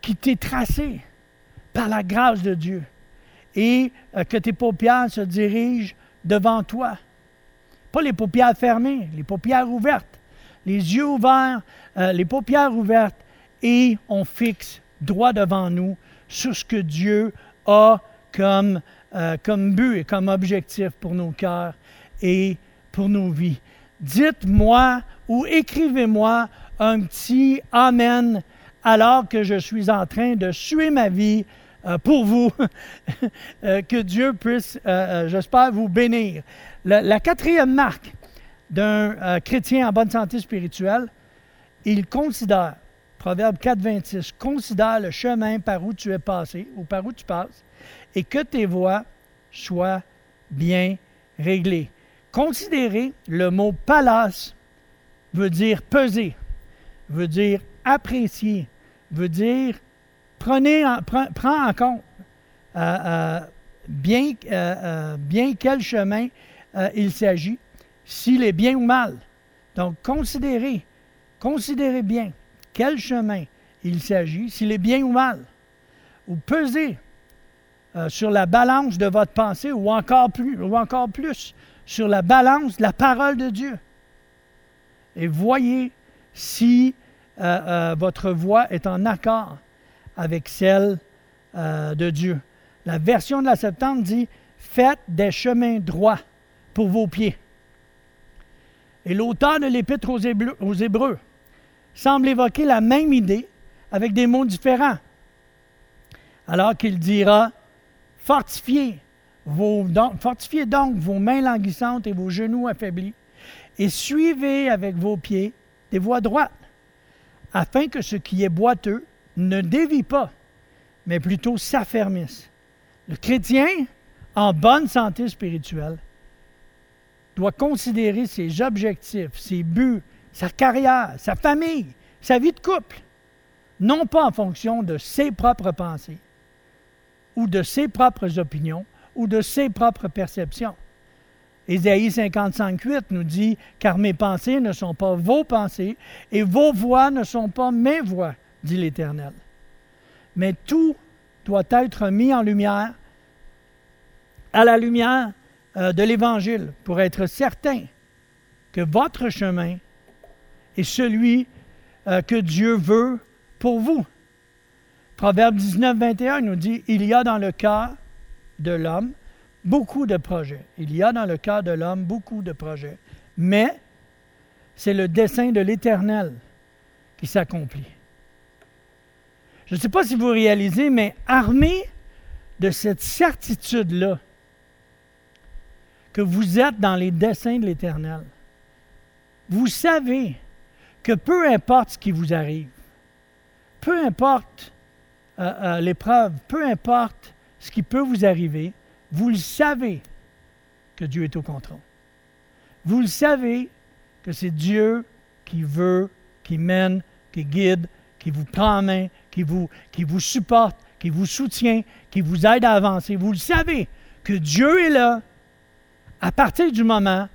qui t'est tracée par la grâce de Dieu, et euh, que tes paupières se dirigent devant toi. Pas les paupières fermées, les paupières ouvertes, les yeux ouverts, euh, les paupières ouvertes, et on fixe droit devant nous sur ce que Dieu a comme, euh, comme but et comme objectif pour nos cœurs et pour nos vies. Dites-moi ou écrivez-moi un petit Amen alors que je suis en train de suer ma vie euh, pour vous. Euh, que Dieu puisse, j'espère, vous bénir. La, quatrième marque d'un chrétien en bonne santé spirituelle, il considère Proverbe 4, 26. Considère le chemin par où tu es passé ou par où tu passes et que tes voies soient bien réglées. Considérer le mot palace veut dire peser, veut dire apprécier, veut dire prenez en, prends, en compte euh, euh, bien, euh, bien quel chemin il s'agit, s'il est bien ou mal. Donc, considérez, considérez bien quel chemin il s'agit, s'il est bien ou mal, ou peser euh, sur la balance de votre pensée ou encore, plus, ou encore plus sur la balance de la parole de Dieu. Et voyez si euh, euh, votre voix est en accord avec celle de Dieu. La version de la Septante dit Faites des chemins droits pour vos pieds. Et l'auteur de l'Épître aux Hébreux semble évoquer la même idée avec des mots différents. Alors qu'il dira fortifiez donc vos mains languissantes et vos genoux affaiblis, et suivez avec vos pieds des voies droites, afin que ce qui est boiteux ne dévie pas, mais plutôt s'affermisse. Le chrétien, en bonne santé spirituelle, doit considérer ses objectifs, ses buts, sa carrière, sa famille, sa vie de couple, non pas en fonction de ses propres pensées ou de ses propres opinions ou de ses propres perceptions. Ésaïe 55.8 nous dit, car mes pensées ne sont pas vos pensées et vos voix ne sont pas mes voix, dit l'Éternel. Mais tout doit être mis en lumière, à la lumière euh, de l'Évangile, pour être certain que votre chemin et celui euh, que Dieu veut pour vous. Proverbe 19, 21 nous dit, il y a dans le cœur de l'homme beaucoup de projets. Il y a dans le cœur de l'homme beaucoup de projets. Mais c'est le dessein de l'Éternel qui s'accomplit. Je ne sais pas si vous réalisez, mais armé de cette certitude-là, que vous êtes dans les desseins de l'Éternel, vous savez que peu importe ce qui vous arrive, peu importe euh, euh, l'épreuve, peu importe ce qui peut vous arriver, vous le savez que Dieu est au contrôle. Vous le savez que c'est Dieu qui veut, qui mène, qui guide, qui vous prend en main, qui vous, qui vous supporte, qui vous soutient, qui vous aide à avancer. Vous le savez que Dieu est là à partir du moment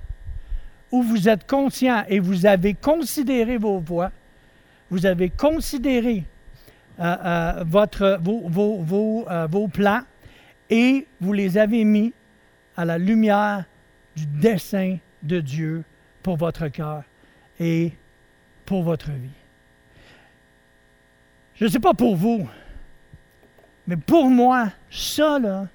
où vous êtes conscient et vous avez considéré vos voies, vous avez considéré votre, vos, vos, vos plans et vous les avez mis à la lumière du dessein de Dieu pour votre cœur et pour votre vie. Je ne sais pas pour vous, mais pour moi, ça, là,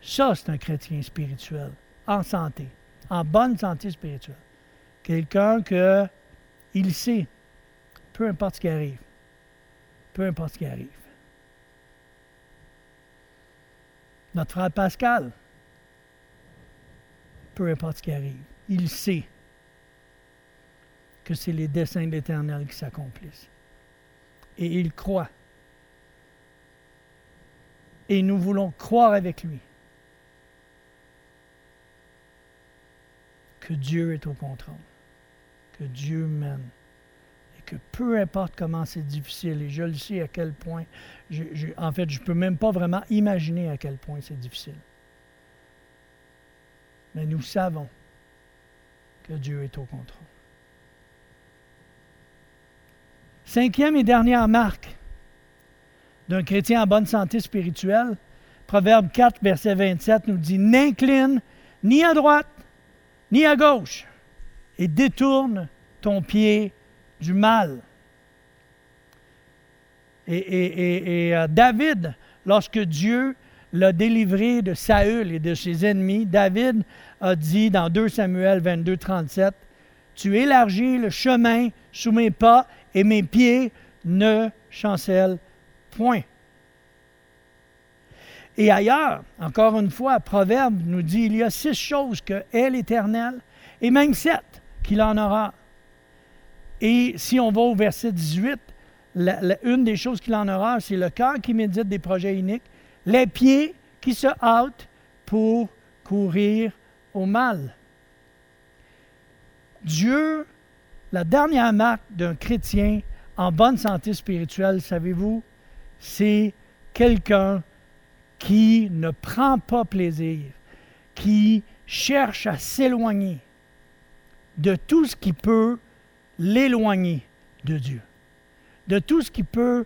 ça, c'est un chrétien spirituel, en santé, en bonne santé spirituelle. Quelqu'un que il sait, peu importe ce qui arrive, peu importe ce qui arrive. Notre frère Pascal, peu importe ce qui arrive, il sait que c'est les desseins de l'Éternel qui s'accomplissent. Et il croit. Et nous voulons croire avec lui que Dieu est au contrôle, que Dieu mène, que peu importe comment c'est difficile, et je le sais à quel point, en fait, je ne peux même pas vraiment imaginer à quel point c'est difficile. Mais nous savons que Dieu est au contrôle. Cinquième et dernière marque d'un chrétien en bonne santé spirituelle, Proverbe 4, verset 27 nous dit N'incline ni à droite, ni à gauche, et détourne ton pied du mal. Et, euh, David, lorsque Dieu l'a délivré de Saül et de ses ennemis, David a dit dans 2 Samuel 22, 37, Tu élargis le chemin sous mes pas et mes pieds ne chancellent point. Et ailleurs, encore une fois, Proverbe nous dit il y a six choses que est l'Éternel, et même sept qu'il en aura. Et si on va au verset 18, une des choses qu'il en aura, c'est le cœur qui médite des projets uniques, les pieds qui se hâtent pour courir au mal. Dieu la dernière marque d'un chrétien en bonne santé spirituelle, savez-vous, c'est quelqu'un qui ne prend pas plaisir, qui cherche à s'éloigner de tout ce qui peut l'éloigner de Dieu, de tout ce qui peut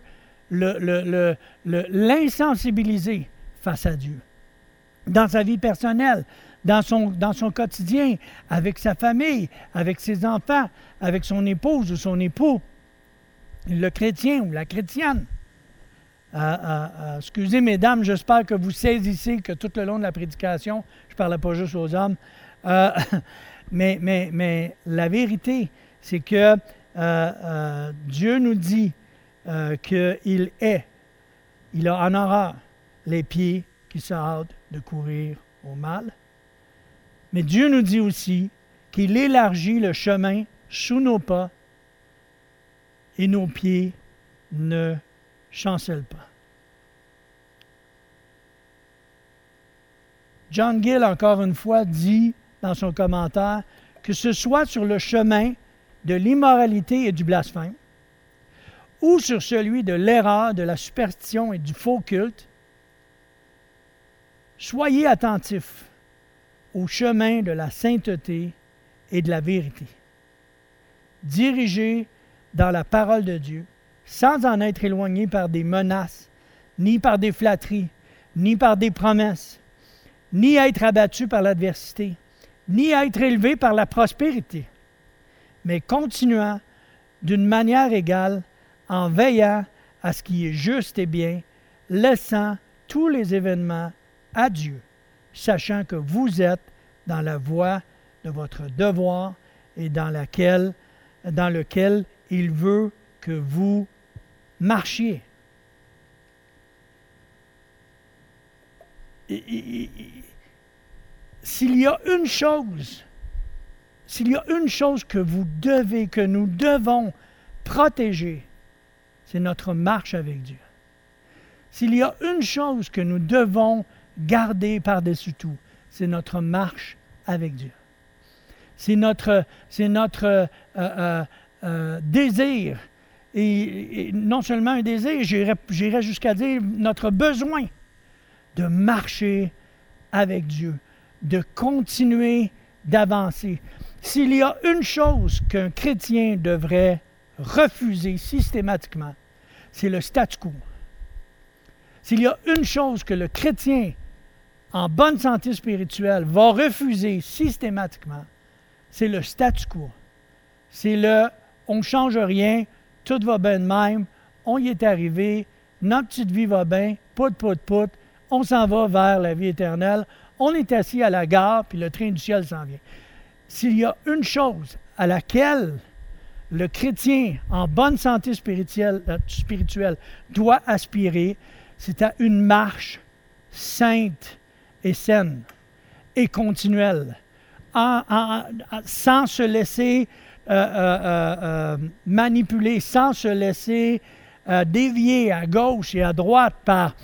l'insensibiliser face à Dieu, dans sa vie personnelle, dans son, dans son quotidien, avec sa famille, avec ses enfants, avec son épouse ou son époux, le chrétien ou la chrétienne. Euh, euh, euh, excusez, mesdames, j'espère que vous saisissez que tout le long de la prédication, je ne parlais pas juste aux hommes, mais, mais, mais la vérité, c'est que Dieu nous dit qu'il est, il a en horreur les pieds qui se hâtent de courir au mal. Mais Dieu nous dit aussi qu'il élargit le chemin sous nos pas et nos pieds ne chancellent pas. John Gill, encore une fois, dit dans son commentaire que ce soit sur le chemin de l'immoralité et du blasphème, ou sur celui de l'erreur, de la superstition et du faux culte, soyez attentifs au chemin de la sainteté et de la vérité. Dirigé dans la parole de Dieu, sans en être éloigné par des menaces, ni par des flatteries, ni par des promesses, ni être abattu par l'adversité, ni être élevé par la prospérité, mais continuant d'une manière égale en veillant à ce qui est juste et bien, laissant tous les événements à Dieu sachant que vous êtes dans la voie de votre devoir et dans, laquelle, dans lequel il veut que vous marchiez. S'il y a une chose, s'il y a une chose que vous devez, que nous devons protéger, c'est notre marche avec Dieu. S'il y a une chose que nous devons garder par-dessus tout, c'est notre marche avec Dieu. C'est notre, euh, euh, euh, désir, et, non seulement un désir, j'irais jusqu'à dire notre besoin de marcher avec Dieu, de continuer d'avancer. S'il y a une chose qu'un chrétien devrait refuser systématiquement, c'est le statu quo. S'il y a une chose que le chrétien en bonne santé spirituelle va refuser systématiquement, c'est le statu quo. C'est le on ne change rien, tout va bien de même, on y est arrivé, notre petite vie va bien, pout, pout, pout, on s'en va vers la vie éternelle, on est assis à la gare, puis le train du ciel s'en vient. S'il y a une chose à laquelle le chrétien en bonne santé spirituelle, euh, doit aspirer, c'est à une marche sainte et saine et continuelle, sans se laisser euh, euh, manipuler, sans se laisser dévier à gauche et à droite par,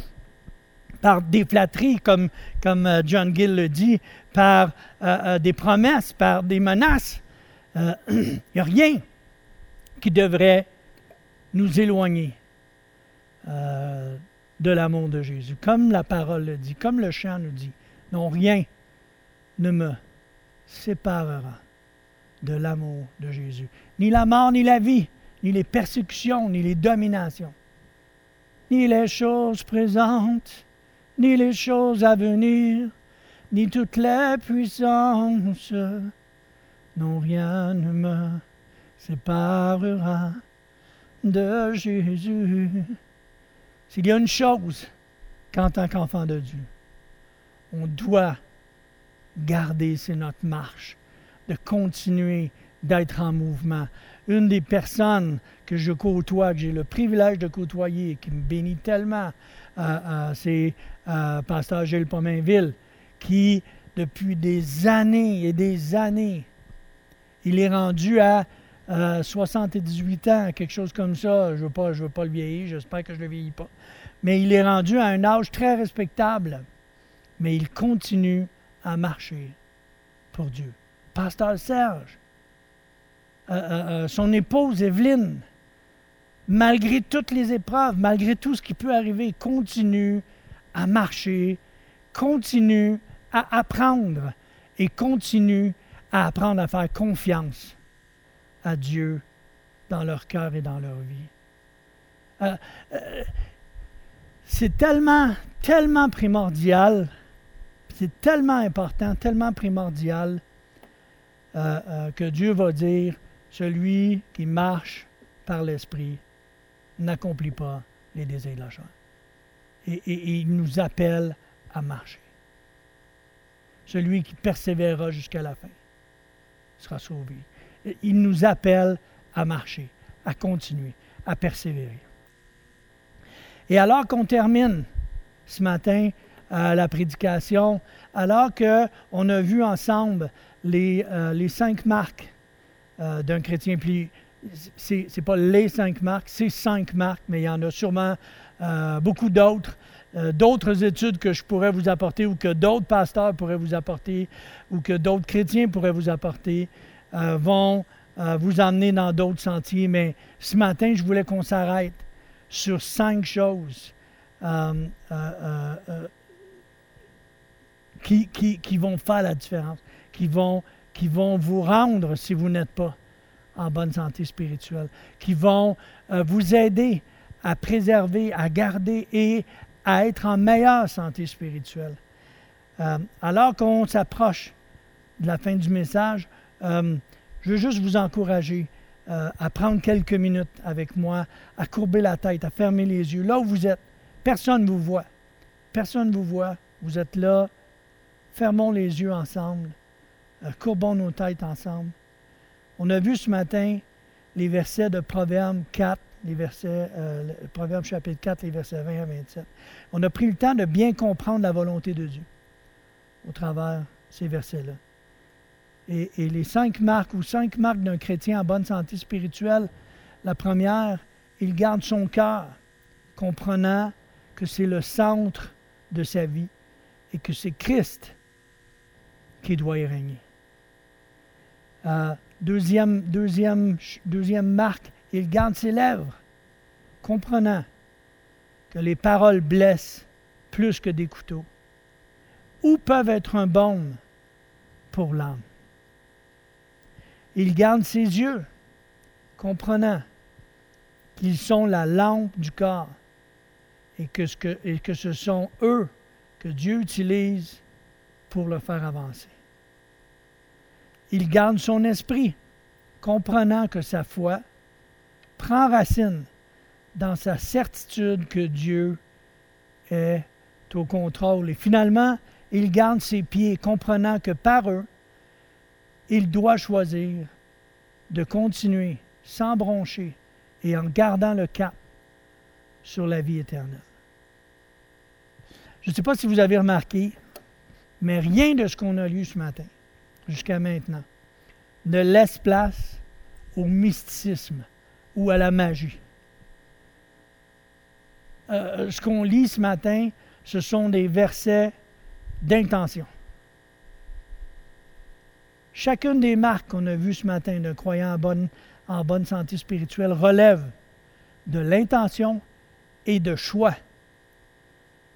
par des flatteries, comme, comme John Gill le dit, par des promesses, par des menaces. Il n'y a rien qui devrait nous éloigner euh, de l'amour de Jésus. Comme la parole le dit, comme le chant nous dit, non, rien ne me séparera de l'amour de Jésus. Ni la mort, ni la vie, ni les persécutions, ni les dominations, ni les choses présentes, ni les choses à venir, ni toutes les puissances. Non, rien ne me séparera de Jésus. S'il y a une chose qu'en tant qu'enfant de Dieu, on doit garder, c'est notre marche, de continuer d'être en mouvement. Une des personnes que je côtoie, que j'ai le privilège de côtoyer, qui me bénit tellement, euh, euh, c'est euh, Pasteur Gilles Pomainville, qui, depuis des années et des années, il est rendu à 78 ans, quelque chose comme ça. Je ne veux, pas, veux pas le vieillir, j'espère que je ne le vieillis pas. Mais il est rendu à un âge très respectable. Mais il continue à marcher pour Dieu. Pasteur Serge, euh, euh, euh, son épouse Evelyne, malgré toutes les épreuves, malgré tout ce qui peut arriver, continue à marcher, continue à apprendre et continue à apprendre à faire confiance à Dieu dans leur cœur et dans leur vie. Euh, euh, c'est tellement, tellement primordial, c'est tellement important, tellement primordial euh, que Dieu va dire, celui qui marche par l'Esprit n'accomplit pas les désirs de la chair. Et, et il nous appelle à marcher. Celui qui persévérera jusqu'à la fin sera sauvé il nous appelle à marcher, à continuer, à persévérer. Et alors qu'on termine ce matin euh, la prédication, alors qu'on a vu ensemble les, euh, cinq marques euh, d'un chrétien, puis c'est n'est pas les cinq marques, c'est cinq marques, mais il y en a sûrement beaucoup d'autres. D'autres études que je pourrais vous apporter ou que d'autres pasteurs pourraient vous apporter ou que d'autres chrétiens pourraient vous apporter. Euh, vont euh, vous emmener dans d'autres sentiers, mais ce matin, je voulais qu'on s'arrête sur cinq choses euh, qui, qui, vont faire la différence, qui vont, qui vont vous rendre si vous n'êtes pas en bonne santé spirituelle, qui vont vous aider à préserver, à garder et à être en meilleure santé spirituelle. alors qu'on s'approche de la fin du message, euh, je veux juste vous encourager euh, à prendre quelques minutes avec moi, à courber la tête, à fermer les yeux. Là où vous êtes, personne ne vous voit. Personne ne vous voit. Vous êtes là. Fermons les yeux ensemble. Euh, courbons nos têtes ensemble. On a vu ce matin les versets de Proverbe 4, les versets, Proverbe chapitre 4, les versets 20 à 27. On a pris le temps de bien comprendre la volonté de Dieu au travers ces versets-là. Et, les cinq marques ou cinq marques d'un chrétien en bonne santé spirituelle, la première, il garde son cœur, comprenant que c'est le centre de sa vie et que c'est Christ qui doit y régner. Euh, deuxième, deuxième, deuxième marque, il garde ses lèvres, comprenant que les paroles blessent plus que des couteaux, ou peuvent être un baume pour l'âme. Il garde ses yeux, comprenant qu'ils sont la lampe du corps et que, ce et que ce sont eux que Dieu utilise pour le faire avancer. Il garde son esprit, comprenant que sa foi prend racine dans sa certitude que Dieu est au contrôle. Et finalement, il garde ses pieds, comprenant que par eux, il doit choisir de continuer sans broncher et en gardant le cap sur la vie éternelle. Je ne sais pas si vous avez remarqué, mais rien de ce qu'on a lu ce matin jusqu'à maintenant ne laisse place au mysticisme ou à la magie. Euh, ce qu'on lit ce matin, ce sont des versets d'intention. Chacune des marques qu'on a vues ce matin d'un croyant en bonne, santé spirituelle relève de l'intention et de choix.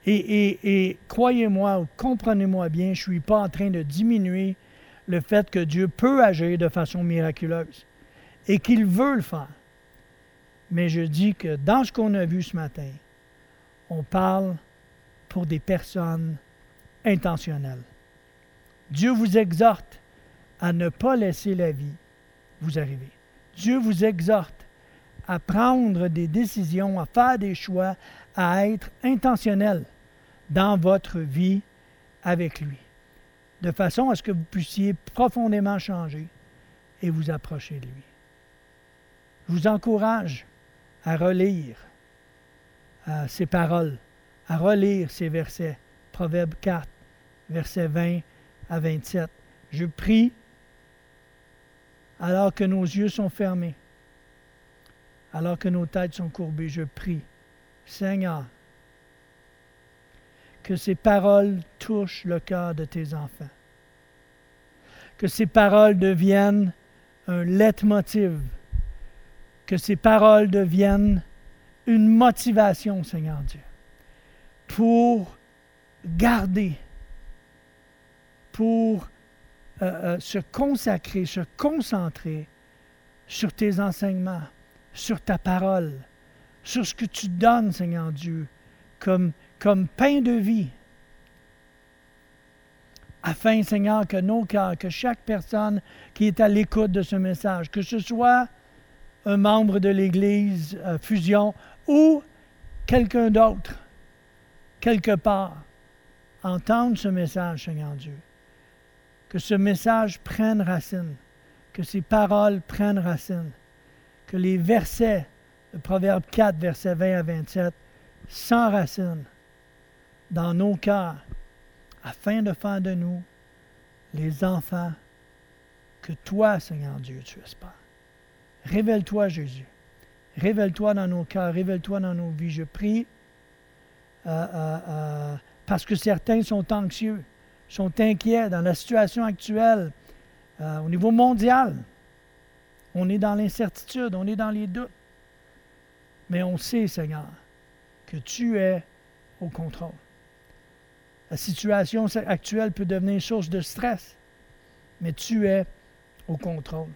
Et, et croyez-moi ou comprenez-moi bien, je ne suis pas en train de diminuer le fait que Dieu peut agir de façon miraculeuse et qu'il veut le faire. Mais je dis que dans ce qu'on a vu ce matin, on parle pour des personnes intentionnelles. Dieu vous exhorte à ne pas laisser la vie vous arriver. Dieu vous exhorte à prendre des décisions, à faire des choix, à être intentionnel dans votre vie avec lui, de façon à ce que vous puissiez profondément changer et vous approcher de lui. Je vous encourage à relire euh, ces paroles, à relire ces versets, Proverbe 4, versets 20 à 27. Je prie alors que nos yeux sont fermés, alors que nos têtes sont courbées, je prie, Seigneur, que ces paroles touchent le cœur de tes enfants, que ces paroles deviennent un leitmotiv, que ces paroles deviennent une motivation, Seigneur Dieu, pour garder, pour euh, euh, se consacrer, se concentrer sur tes enseignements, sur ta parole, sur ce que tu donnes, Seigneur Dieu, comme, comme pain de vie. Afin, Seigneur, que nos cœurs, que chaque personne qui est à l'écoute de ce message, que ce soit un membre de l'Église euh, Fusion ou quelqu'un d'autre, quelque part, entende ce message, Seigneur Dieu que ce message prenne racine, que ces paroles prennent racine, que les versets, le Proverbe 4, versets 20 à 27, s'enracinent dans nos cœurs, afin de faire de nous les enfants que toi, Seigneur Dieu, tu espères. Révèle-toi, Jésus. Révèle-toi dans nos cœurs, révèle-toi dans nos vies. Je prie euh, euh, euh, parce que certains sont anxieux sont inquiets dans la situation actuelle au niveau mondial. On est dans l'incertitude, on est dans les doutes. Mais on sait, Seigneur, que tu es au contrôle. La situation actuelle peut devenir source de stress, mais tu es au contrôle.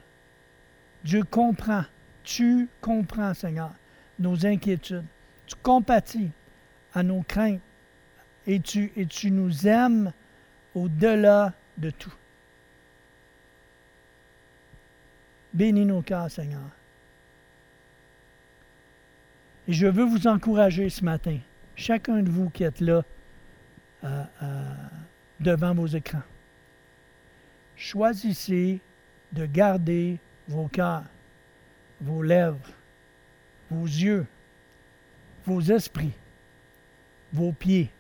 Dieu comprend, tu comprends, Seigneur, nos inquiétudes. Tu compatis à nos craintes et tu, et tu nous aimes au-delà de tout. Bénis nos cœurs, Seigneur. Et je veux vous encourager ce matin, chacun de vous qui êtes là euh, euh, devant vos écrans. Choisissez de garder vos cœurs, vos lèvres, vos yeux, vos esprits, vos pieds,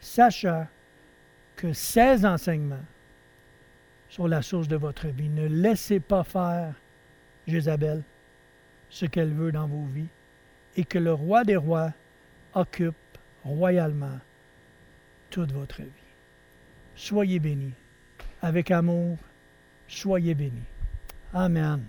sachant que ces enseignements sont la source de votre vie. Ne laissez pas faire Jézabel ce qu'elle veut dans vos vies et que le roi des rois occupe royalement toute votre vie. Soyez bénis. Avec amour, soyez bénis. Amen.